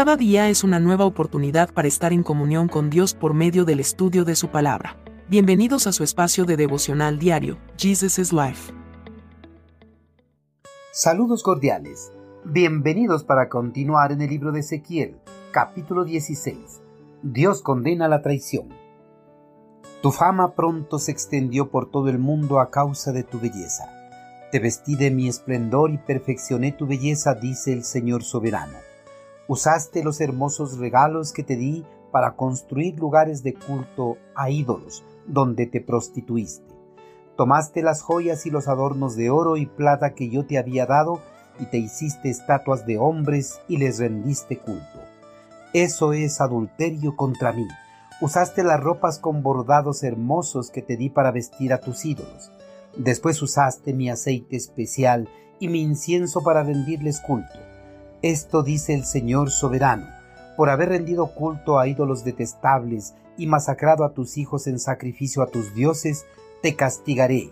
Cada día es una nueva oportunidad para estar en comunión con Dios por medio del estudio de su palabra. Bienvenidos a su espacio de devocional diario, Jesus is Life. Saludos cordiales. Bienvenidos para continuar en el libro de Ezequiel, capítulo 16. Dios condena la traición. Tu fama pronto se extendió por todo el mundo a causa de tu belleza. Te vestí de mi esplendor y perfeccioné tu belleza, dice el Señor soberano. Usaste los hermosos regalos que te di para construir lugares de culto a ídolos, donde te prostituiste. Tomaste las joyas y los adornos de oro y plata que yo te había dado y te hiciste estatuas de hombres y les rendiste culto. Eso es adulterio contra mí. Usaste las ropas con bordados hermosos que te di para vestir a tus ídolos. Después usaste mi aceite especial y mi incienso para rendirles culto. Esto dice el Señor soberano, por haber rendido culto a ídolos detestables y masacrado a tus hijos en sacrificio a tus dioses, te castigaré.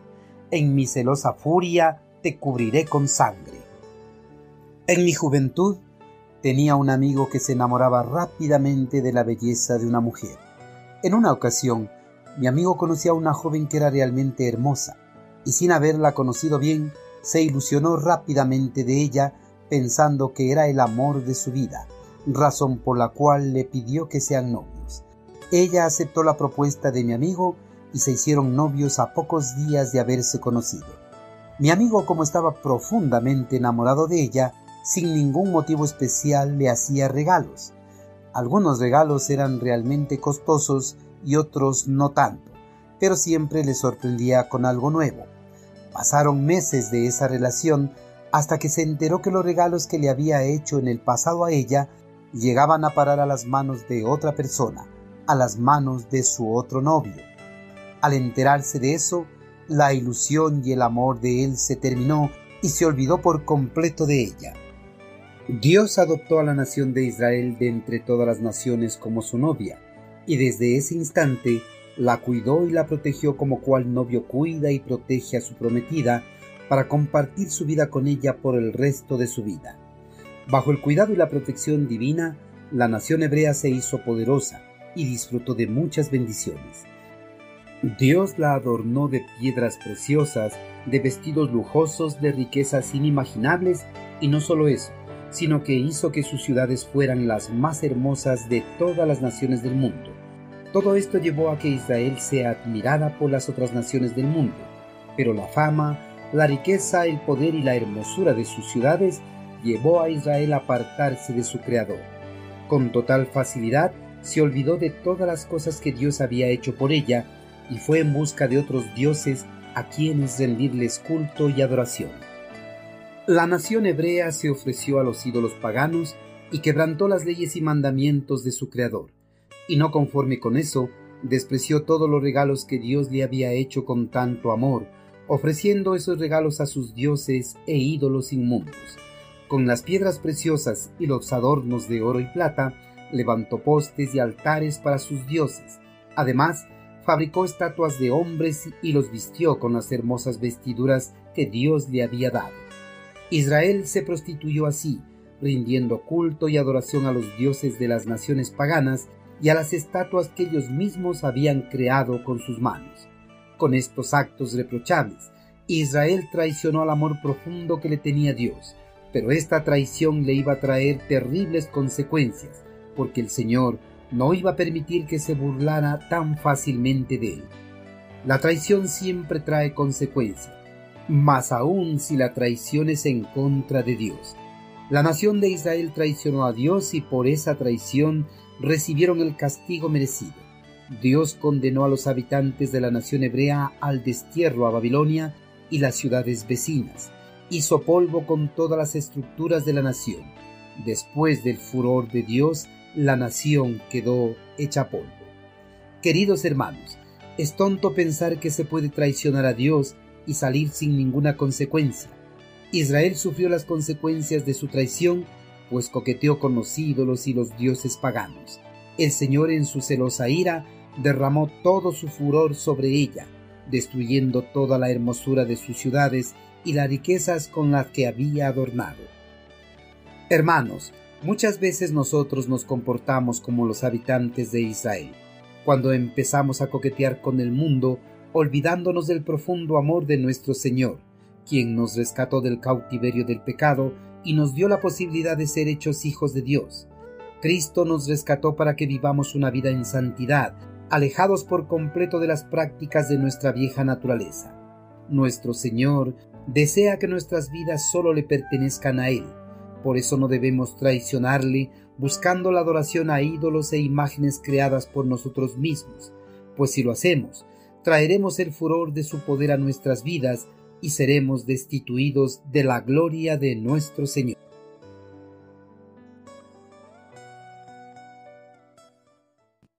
En mi celosa furia te cubriré con sangre. En mi juventud tenía un amigo que se enamoraba rápidamente de la belleza de una mujer. En una ocasión, mi amigo conocía a una joven que era realmente hermosa, y sin haberla conocido bien, se ilusionó rápidamente de ella pensando que era el amor de su vida, razón por la cual le pidió que sean novios. Ella aceptó la propuesta de mi amigo y se hicieron novios a pocos días de haberse conocido. Mi amigo, como estaba profundamente enamorado de ella, sin ningún motivo especial le hacía regalos. Algunos regalos eran realmente costosos y otros no tanto, pero siempre le sorprendía con algo nuevo. Pasaron meses de esa relación hasta que se enteró que los regalos que le había hecho en el pasado a ella llegaban a parar a las manos de otra persona, a las manos de su otro novio. Al enterarse de eso, la ilusión y el amor de él se terminó y se olvidó por completo de ella. Dios adoptó a la nación de Israel de entre todas las naciones como su novia, y desde ese instante la cuidó y la protegió como cual novio cuida y protege a su prometida, para compartir su vida con ella por el resto de su vida. Bajo el cuidado y la protección divina, la nación hebrea se hizo poderosa y disfrutó de muchas bendiciones. Dios la adornó de piedras preciosas, de vestidos lujosos, de riquezas inimaginables, y no solo eso, sino que hizo que sus ciudades fueran las más hermosas de todas las naciones del mundo. Todo esto llevó a que Israel sea admirada por las otras naciones del mundo, pero la fama, la riqueza, el poder y la hermosura de sus ciudades llevó a Israel a apartarse de su Creador. Con total facilidad se olvidó de todas las cosas que Dios había hecho por ella y fue en busca de otros dioses a quienes rendirles culto y adoración. La nación hebrea se ofreció a los ídolos paganos y quebrantó las leyes y mandamientos de su Creador, y no conforme con eso, despreció todos los regalos que Dios le había hecho con tanto amor, ofreciendo esos regalos a sus dioses e ídolos inmundos. Con las piedras preciosas y los adornos de oro y plata, levantó postes y altares para sus dioses. Además, fabricó estatuas de hombres y los vistió con las hermosas vestiduras que Dios le había dado. Israel se prostituyó así, rindiendo culto y adoración a los dioses de las naciones paganas y a las estatuas que ellos mismos habían creado con sus manos. Con estos actos reprochables, Israel traicionó al amor profundo que le tenía Dios, pero esta traición le iba a traer terribles consecuencias, porque el Señor no iba a permitir que se burlara tan fácilmente de él. La traición siempre trae consecuencias, más aún si la traición es en contra de Dios. La nación de Israel traicionó a Dios y por esa traición recibieron el castigo merecido. Dios condenó a los habitantes de la nación hebrea al destierro a Babilonia y las ciudades vecinas. Hizo polvo con todas las estructuras de la nación. Después del furor de Dios, la nación quedó hecha polvo. Queridos hermanos, es tonto pensar que se puede traicionar a Dios y salir sin ninguna consecuencia. Israel sufrió las consecuencias de su traición, pues coqueteó con los ídolos y los dioses paganos. El Señor en su celosa ira derramó todo su furor sobre ella, destruyendo toda la hermosura de sus ciudades y las riquezas con las que había adornado. Hermanos, Muchas veces nosotros nos comportamos como los habitantes de Israel, cuando empezamos a coquetear con el mundo, olvidándonos del profundo amor de nuestro Señor, quien nos rescató del cautiverio del pecado y nos dio la posibilidad de ser hechos hijos de Dios. Cristo nos rescató para que vivamos una vida en santidad, alejados por completo de las prácticas de nuestra vieja naturaleza. Nuestro Señor desea que nuestras vidas solo le pertenezcan a Él. Por eso no debemos traicionarle buscando la adoración a ídolos e imágenes creadas por nosotros mismos, pues si lo hacemos, traeremos el furor de su poder a nuestras vidas y seremos destituidos de la gloria de nuestro Señor.